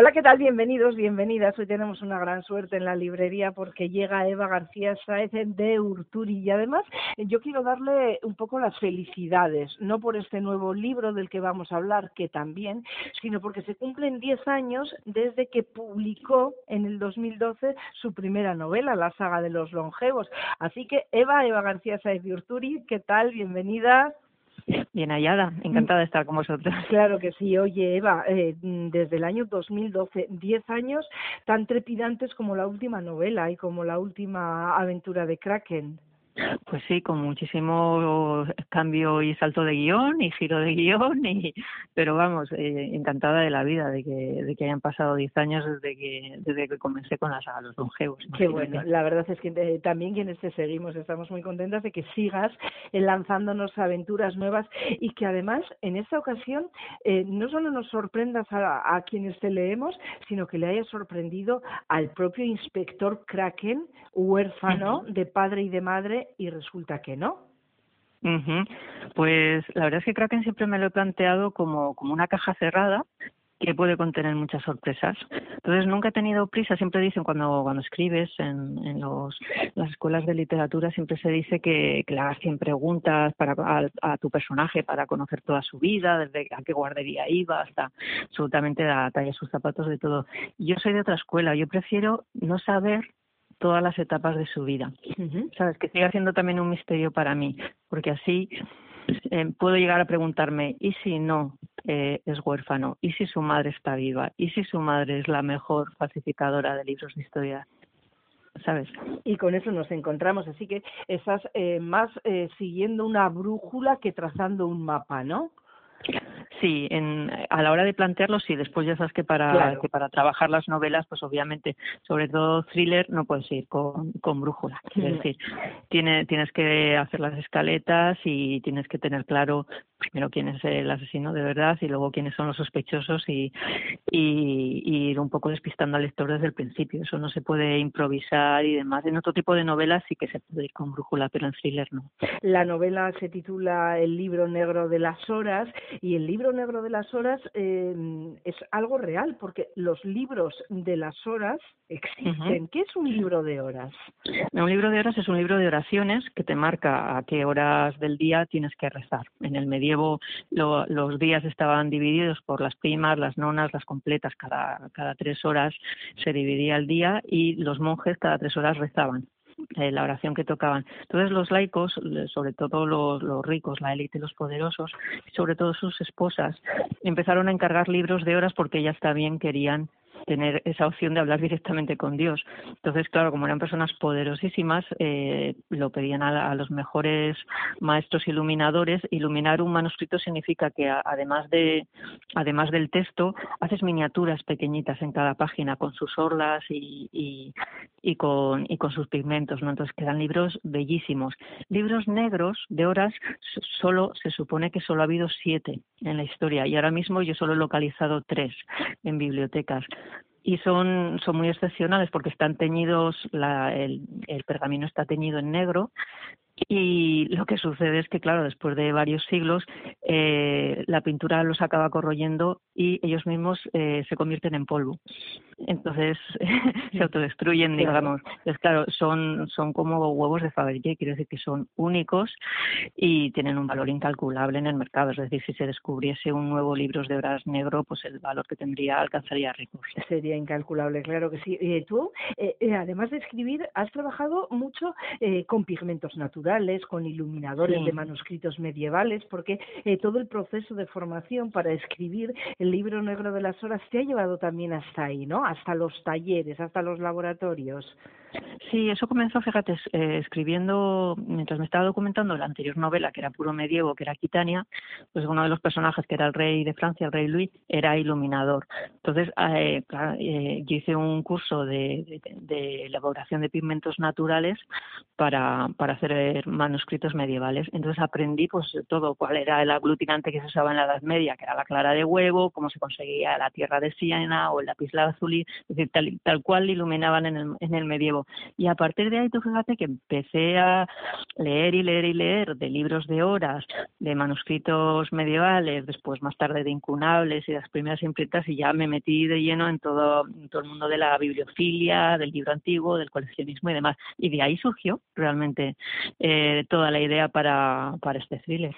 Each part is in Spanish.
Hola, ¿qué tal? Bienvenidos, bienvenidas. Hoy tenemos una gran suerte en la librería porque llega Eva García Saez de Urturi y además yo quiero darle un poco las felicidades, no por este nuevo libro del que vamos a hablar, que también, sino porque se cumplen 10 años desde que publicó en el 2012 su primera novela, La saga de los longevos. Así que Eva, Eva García Saez de Urturi, ¿qué tal? Bienvenida. Bien hallada, encantada de estar con vosotros. Claro que sí. Oye, Eva, eh, desde el año 2012, 10 años tan trepidantes como la última novela y como la última aventura de Kraken. Pues sí, con muchísimo cambio y salto de guion y giro de guion, y, pero vamos, eh, encantada de la vida, de que, de que hayan pasado 10 años desde que, desde que comencé con la saga Los Longevos. Qué bueno, la verdad es que eh, también quienes te seguimos estamos muy contentas de que sigas eh, lanzándonos aventuras nuevas y que además en esta ocasión no solo nos sorprendas a, a quienes te leemos, sino que le hayas sorprendido al propio inspector Kraken, huérfano de padre y de madre y resulta que no. Pues la verdad es que Kraken siempre me lo he planteado como, como una caja cerrada que puede contener muchas sorpresas. Entonces nunca he tenido prisa, siempre dicen cuando, cuando escribes en, en las escuelas de literatura, siempre se dice que, que le hagas 100 preguntas para, a, tu personaje para conocer toda su vida, desde a qué guardería iba hasta absolutamente la talla de sus zapatos, de todo. Yo soy de otra escuela, yo prefiero no saber todas las etapas de su vida. Sabes, que sigue siendo también un misterio para mí, porque así eh, puedo llegar a preguntarme, ¿y si no eh, es huérfano? ¿Y si su madre está viva? ¿Y si su madre es la mejor falsificadora de libros de historia? ¿sabes? Y con eso nos encontramos, así que estás eh, más eh, siguiendo una brújula que trazando un mapa, ¿no? Sí, en, a la hora de plantearlo, sí. Después ya sabes que para, que para trabajar las novelas, pues obviamente, sobre todo thriller, no puedes ir con, con brújula. Es decir, tiene, tienes que hacer las escaletas y tienes que tener claro primero quién es el asesino de verdad y luego quiénes son los sospechosos y, y, y, ir un poco despistando al lector desde el principio. Eso no se puede improvisar y demás. En otro tipo de novelas sí que se puede ir con brújula, pero en thriller no. La novela se titula El libro negro de las horas y el libro negro de las horas eh, es algo real, porque los libros de las horas existen. ¿Qué es un libro de horas? Un libro de horas es un libro de oraciones que te marca a qué horas del día tienes que rezar. En el medievo los días estaban divididos por las primas, las nonas, las completas. Cada, cada tres horas se dividía el día y los monjes cada tres horas rezaban. Eh, la oración que tocaban. Entonces los laicos, sobre todo los, los ricos, la élite, los poderosos, sobre todo sus esposas, empezaron a encargar libros de horas porque ellas también querían tener esa opción de hablar directamente con Dios. Entonces, claro, como eran personas poderosísimas, eh, lo pedían a, los mejores maestros iluminadores. Iluminar un manuscrito significa que además de además del texto haces miniaturas pequeñitas en cada página con sus orlas y, y, y con y con sus pigmentos, ¿no? Entonces quedan libros bellísimos. Libros negros de horas solo se supone que solo ha habido siete en la historia y ahora mismo yo solo he localizado tres en bibliotecas y son, son muy excepcionales porque están teñidos, la, el, el pergamino está teñido en negro y lo que sucede es que, claro, después de varios siglos, eh, la pintura los acaba corroyendo y ellos mismos eh, se convierten en polvo. Entonces se autodestruyen, digamos. Entonces, claro, son, son como huevos de Fabergé, quiero decir que son únicos y tienen un valor incalculable en el mercado. Es decir, si se descubriese un nuevo libro de horas negro, pues el valor que tendría alcanzaría récords. Sería incalculable, claro que sí. tú, eh, además de escribir, has trabajado mucho con pigmentos naturales naturales, con iluminadores de manuscritos medievales, porque eh, todo el proceso de formación para escribir el libro negro de las horas te ha llevado también hasta ahí, ¿no? Hasta los talleres, hasta los laboratorios. Sí, eso comenzó, fíjate, eh, escribiendo, mientras me estaba documentando la anterior novela, que era puro medievo, que era Aquitania, pues uno de los personajes, que era el rey de Francia, el rey Luis, era iluminador. Entonces, eh, eh, yo hice un curso de, elaboración de pigmentos naturales para, para hacer manuscritos medievales. Entonces aprendí pues todo, cuál era el aglutinante que se usaba en la Edad Media, que era la clara de huevo, cómo se conseguía la tierra de Siena o el lápiz lazuli, es decir, tal, tal cual iluminaban en el, en el medievo y a partir de ahí, tú fíjate que empecé a leer y leer y leer de libros de horas, de manuscritos medievales, después más tarde de incunables y las primeras imprentas, y ya me metí de lleno en todo, todo el mundo de la bibliofilia, del libro antiguo, del coleccionismo y demás. Y de ahí surgió realmente eh, toda la idea para, para este thriller.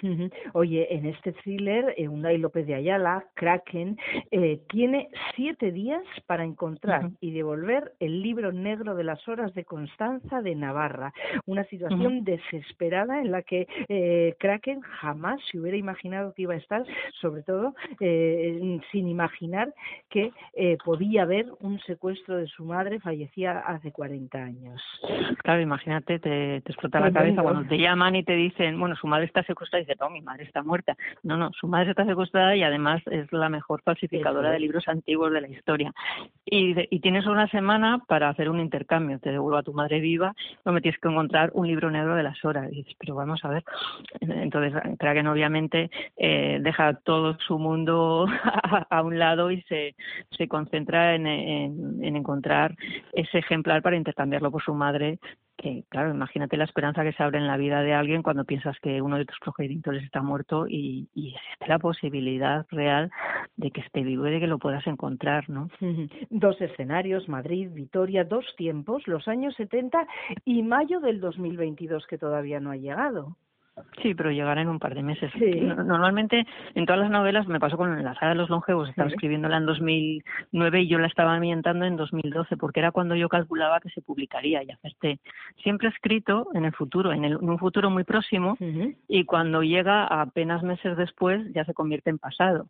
Oye, en este thriller, eh, Unai López de Ayala, Kraken, eh, tiene siete días para encontrar y devolver el libro negro de las horas de Constanza de Navarra. Una situación desesperada en la que eh, Kraken jamás se hubiera imaginado que iba a estar, sobre todo eh, sin imaginar que eh, podía haber un secuestro de su madre, fallecía hace 40 años. Claro, imagínate, te, explota la cabeza cuando te llaman y te dicen, bueno, su madre está secuestrada y dice, no, mi madre está muerta. No, no, su madre está secuestrada y además es la mejor falsificadora de libros antiguos de la historia. Y, y tienes una semana para hacer un intercambio te devuelvo a tu madre viva, no me tienes que encontrar un libro negro de las horas. Y dices, pero vamos a ver. Entonces, Kraken obviamente eh, deja todo su mundo a, un lado y se, se concentra en, en encontrar ese ejemplar para intercambiarlo por su madre que, claro, imagínate la esperanza que se abre en la vida de alguien cuando piensas que uno de tus progenitores está muerto y, y existe la posibilidad real de que esté vivo y de que lo puedas encontrar, ¿no? Dos escenarios, Madrid, Vitoria, dos tiempos, los años 70 y mayo del 2022 que todavía no ha llegado. Sí, pero llegará en un par de meses. Normalmente en todas las novelas me pasó con la saga de los longevos, estaba escribiéndola en 2009 y yo la estaba ambientando en 2012 porque era cuando yo calculaba que se publicaría y acerté. Siempre escrito en el futuro, en, un futuro muy próximo y cuando llega apenas meses después ya se convierte en pasado,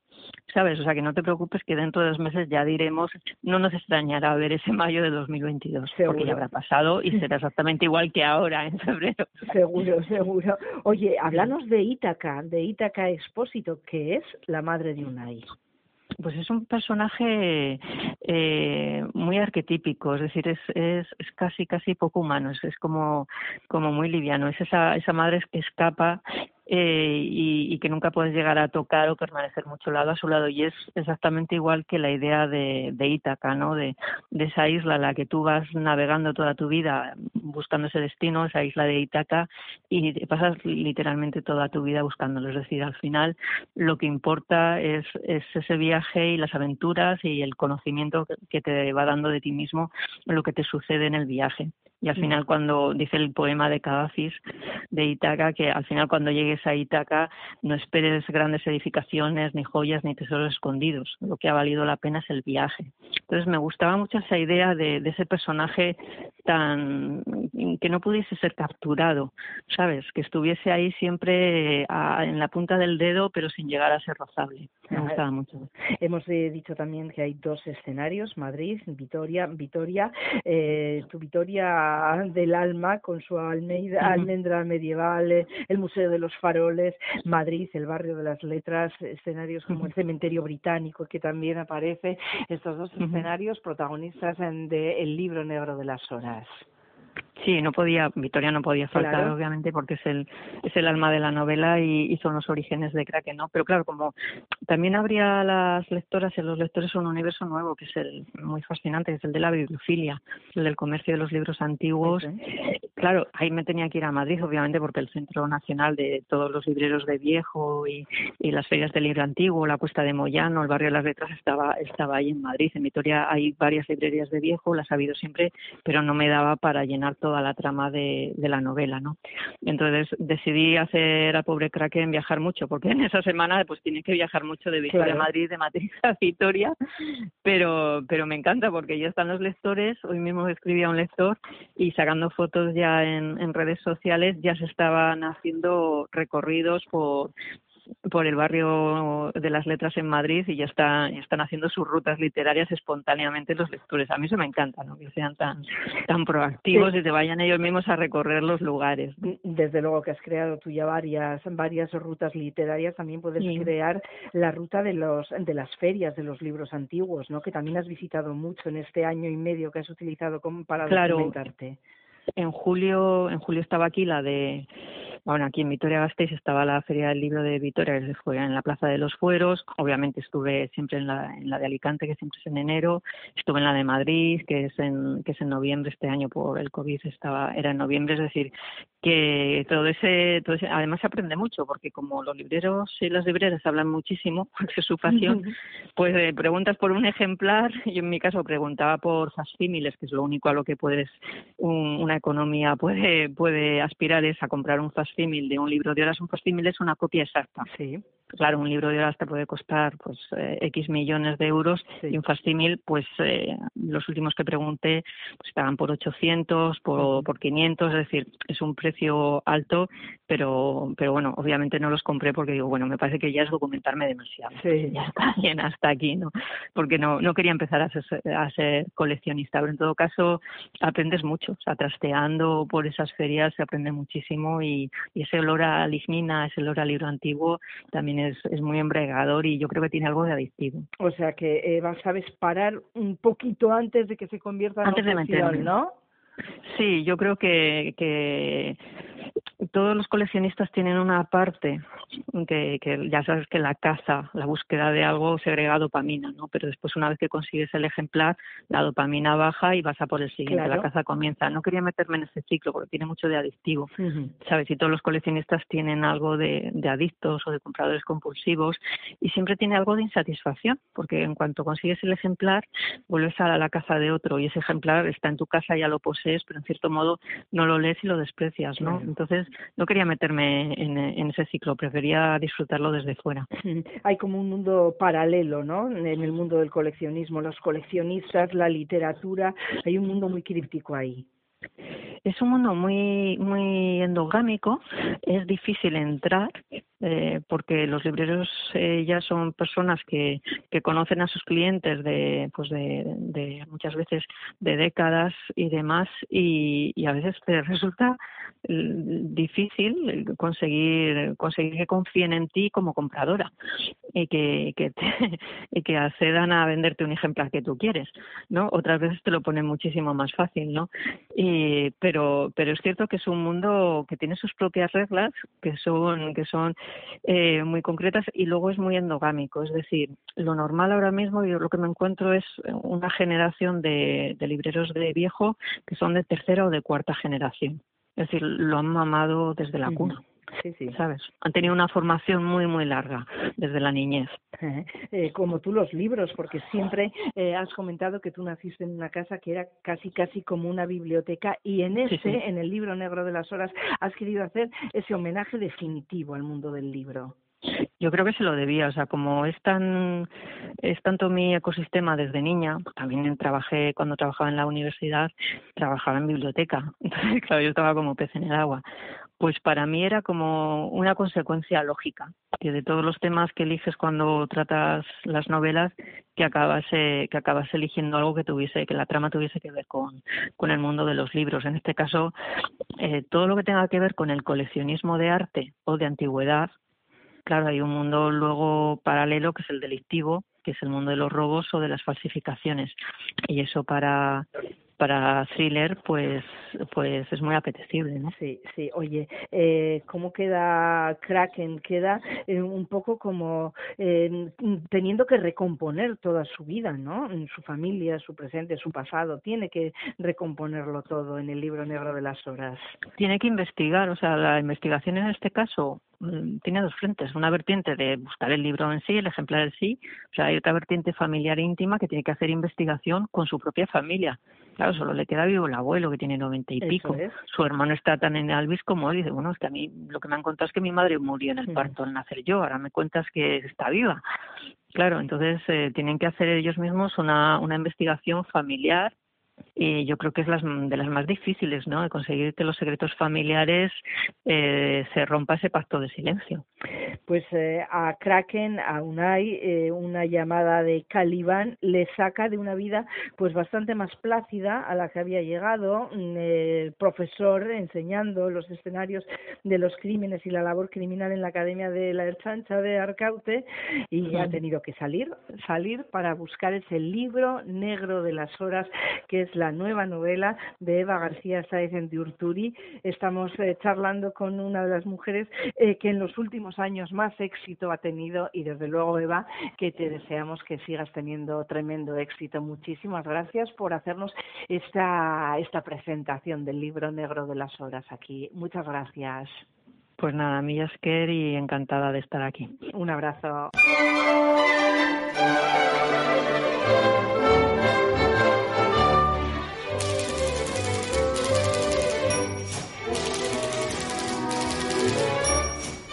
¿sabes? O sea que no te preocupes que dentro de dos meses ya diremos, no nos extrañará ver ese mayo de 2022 porque ya habrá pasado y será exactamente igual que ahora en febrero. Seguro, seguro. Oye, háblanos de Ítaca, de Ítaca Expósito, que es la madre de Unai. Pues es un personaje eh, muy arquetípico, es decir, es, es, es, casi casi poco humano, es, es como, como muy liviano, es esa, esa madre que escapa eh, y, que nunca puedes llegar a tocar o permanecer mucho lado a su lado. Y es exactamente igual que la idea de, de Ítaca, ¿no? De, esa isla a la que tú vas navegando toda tu vida buscando ese destino, esa isla de Ítaca, y pasas literalmente toda tu vida buscándolo. Es decir, al final lo que importa es, es ese viaje y las aventuras y el conocimiento que te va dando de ti mismo lo que te sucede en el viaje. Y al final cuando dice el poema de Cadacis de Ítaca, que al final cuando llegues a Ítaca no esperes grandes edificaciones, ni joyas, ni tesoros escondidos. Lo que ha valido la pena es el viaje. Entonces me gustaba mucho esa idea de, de ese personaje tan que no pudiese ser capturado, ¿sabes? Que estuviese ahí siempre en la punta del dedo, pero sin llegar a ser rozable. Me gustaba mucho. Hemos eh, dicho también que hay dos escenarios, Madrid, Vitoria, Vitoria, eh, tu Vitoria del alma con su Almeida, almendra medieval, eh, el Museo de los Faroles, Madrid, el barrio de las letras, escenarios como el cementerio británico que también aparece, estos dos escenarios protagonistas en de El libro negro de las horas. Sí, no podía, Victoria no podía faltar, obviamente, porque es el, es el alma de la novela y, son los orígenes de Kraken, ¿no? Pero claro, como también habría las lectoras y los lectores un universo nuevo, que es el muy fascinante, que es el de la bibliofilia, el del comercio de los libros antiguos. Claro, ahí me tenía que ir a Madrid, obviamente, porque el Centro Nacional de todos los libreros de viejo y, y las ferias del libro antiguo, la Cuesta de Moyano, el barrio de las letras, estaba, estaba ahí en Madrid. En Vitoria hay varias librerías de viejo, las ha habido siempre, pero no me daba para llenar toda la trama de, de la novela, ¿no? Entonces decidí hacer a Pobre Kraken viajar mucho, porque en esa semana pues tiene que viajar mucho de Victoria a Madrid, de Madrid a Vitoria, pero, pero me encanta porque ya están los lectores, hoy mismo escribí a un lector y sacando fotos ya en, en redes sociales ya se estaban haciendo recorridos por por el barrio de las letras en Madrid y ya, está, ya están haciendo sus rutas literarias espontáneamente los lectores. A mí eso me encanta, ¿no? que sean tan, tan proactivos y se vayan ellos mismos a recorrer los lugares. Desde luego que has creado tú ya varias, varias rutas literarias, también puedes crear la ruta de, los, de las ferias de los libros antiguos, ¿no? que también has visitado mucho en este año y medio que has utilizado como para documentarte. En julio, en julio estaba aquí la de bueno, aquí en Vitoria-Gasteiz estaba la Feria del Libro de Vitoria, que fue en la Plaza de los Fueros. Obviamente estuve siempre en la, en la de Alicante, que siempre es en enero. Estuve en la de Madrid, que es en, que es en noviembre. Este año por el COVID estaba, era en noviembre. Es decir, que todo ese, todo ese, además se aprende mucho, porque como los libreros y las libreras hablan muchísimo, porque es su pasión, pues eh, preguntas por un ejemplar. Yo en mi caso preguntaba por facsímiles, que es lo único a lo que puedes, una economía puede, puede aspirar es a comprar un facsímil de un libro de horas, un facsímil es una copia exacta. Sí. Claro, un libro de horas te puede costar pues eh, X millones de euros y un facsímil, pues eh, los últimos que pregunté pues estaban por 800, por, por 500, es decir, es un precio alto, pero pero bueno, obviamente no los compré porque digo, bueno, me parece que ya es documentarme demasiado. Sí. Ya está bien hasta aquí, ¿no? Porque no no quería empezar a ser, a ser coleccionista, pero en todo caso aprendes mucho, o sea, por esas ferias se aprende muchísimo y, y ese olor a lignina, ese olor a libro antiguo también es, es muy embregador y yo creo que tiene algo de adictivo. O sea que eh, sabes parar un poquito antes de que se convierta en antes de ¿no? Sí, yo creo que, que todos los coleccionistas tienen una parte que, que, ya sabes que la caza, la búsqueda de algo segrega dopamina, ¿no? Pero después una vez que consigues el ejemplar, la dopamina baja y vas a por el siguiente, la caza comienza. No quería meterme en ese ciclo porque tiene mucho de adictivo, ¿sabes? Y todos los coleccionistas tienen algo de, de adictos o de compradores compulsivos y siempre tiene algo de insatisfacción porque en cuanto consigues el ejemplar, vuelves a la caza de otro y ese ejemplar está en tu casa, ya lo posees, pero en cierto modo no lo lees y lo desprecias, ¿no? Entonces no quería meterme en, ese ciclo, prefería disfrutarlo desde fuera. Hay como un mundo paralelo, ¿no? En el mundo del coleccionismo, los coleccionistas, la literatura, hay un mundo muy críptico ahí. Es un mundo muy muy endogámico, es difícil entrar eh, porque los libreros eh, ya son personas que, que conocen a sus clientes de pues de, de muchas veces de décadas y demás y, a veces te resulta mm, difícil conseguir conseguir que confíen en ti como compradora y que que te, y que accedan a venderte un ejemplar que tú quieres no otras veces te lo ponen muchísimo más fácil no y pero pero es cierto que es un mundo que tiene sus propias reglas que son que son eh, muy concretas y luego es muy endogámico. Es decir, lo normal ahora mismo, yo lo que me encuentro es una generación de, de libreros de viejo que son de tercera o de cuarta generación. Es decir, lo han mamado desde la cuna. Sí, sí. ¿Sabes? Han tenido una formación muy, muy larga desde la niñez. Eh, como tú los libros, porque siempre eh, has comentado que tú naciste en una casa que era casi, casi como una biblioteca y en ese, en el libro negro de las horas, has querido hacer ese homenaje definitivo al mundo del libro. Yo creo que se lo debía, o sea, como es tan es tanto mi ecosistema desde niña, también trabajé cuando trabajaba en la universidad, trabajaba en biblioteca, entonces claro, yo estaba como pez en el agua pues para mí era como una consecuencia lógica, que de todos los temas que eliges cuando tratas las novelas, que acabas, que acabas eligiendo algo que tuviese, que la trama tuviese que ver con, con el mundo de los libros. En este caso, eh, todo lo que tenga que ver con el coleccionismo de arte o de antigüedad, claro, hay un mundo luego paralelo que es el delictivo, que es el mundo de los robos o de las falsificaciones. Y eso para para thriller pues pues es muy apetecible ¿no? sí sí. Oye eh, cómo queda Kraken queda eh, un poco como eh, teniendo que recomponer toda su vida no su familia su presente su pasado. Tiene que recomponerlo todo en el libro negro de las horas. Tiene que investigar o sea la investigación en este caso tiene dos frentes. Una vertiente de buscar el libro en sí, el ejemplar en sí. O sea, hay otra vertiente familiar e íntima que tiene que hacer investigación con su propia familia. Claro, solo le queda vivo el abuelo, que tiene noventa y pico. Su hermano está tan en Alvis como él. Y dice, bueno, es que a mí lo que me han contado es que mi madre murió en el parto al nacer yo. Ahora me cuentas que está viva. Claro, entonces eh, tienen que hacer ellos mismos una, una investigación familiar y yo creo que es las, de las más difíciles, ¿no? De conseguir que los secretos familiares eh, se rompa ese pacto de silencio. Pues eh, a Kraken, a Unai, eh, una llamada de Caliban le saca de una vida pues bastante más plácida a la que había llegado, mm, el profesor enseñando los escenarios de los crímenes y la labor criminal en la Academia de la Erchancha de Arcaute y ha tenido que salir, salir para buscar ese libro negro de las horas que es la nueva novela de Eva García Sáez en Urturi. Estamos eh, charlando con una de las mujeres eh, que en los últimos años más éxito ha tenido y desde luego Eva que te deseamos que sigas teniendo tremendo éxito. Muchísimas gracias por hacernos esta, esta presentación del libro negro de las horas aquí. Muchas gracias. Pues nada, mi Yasker y encantada de estar aquí. Un abrazo.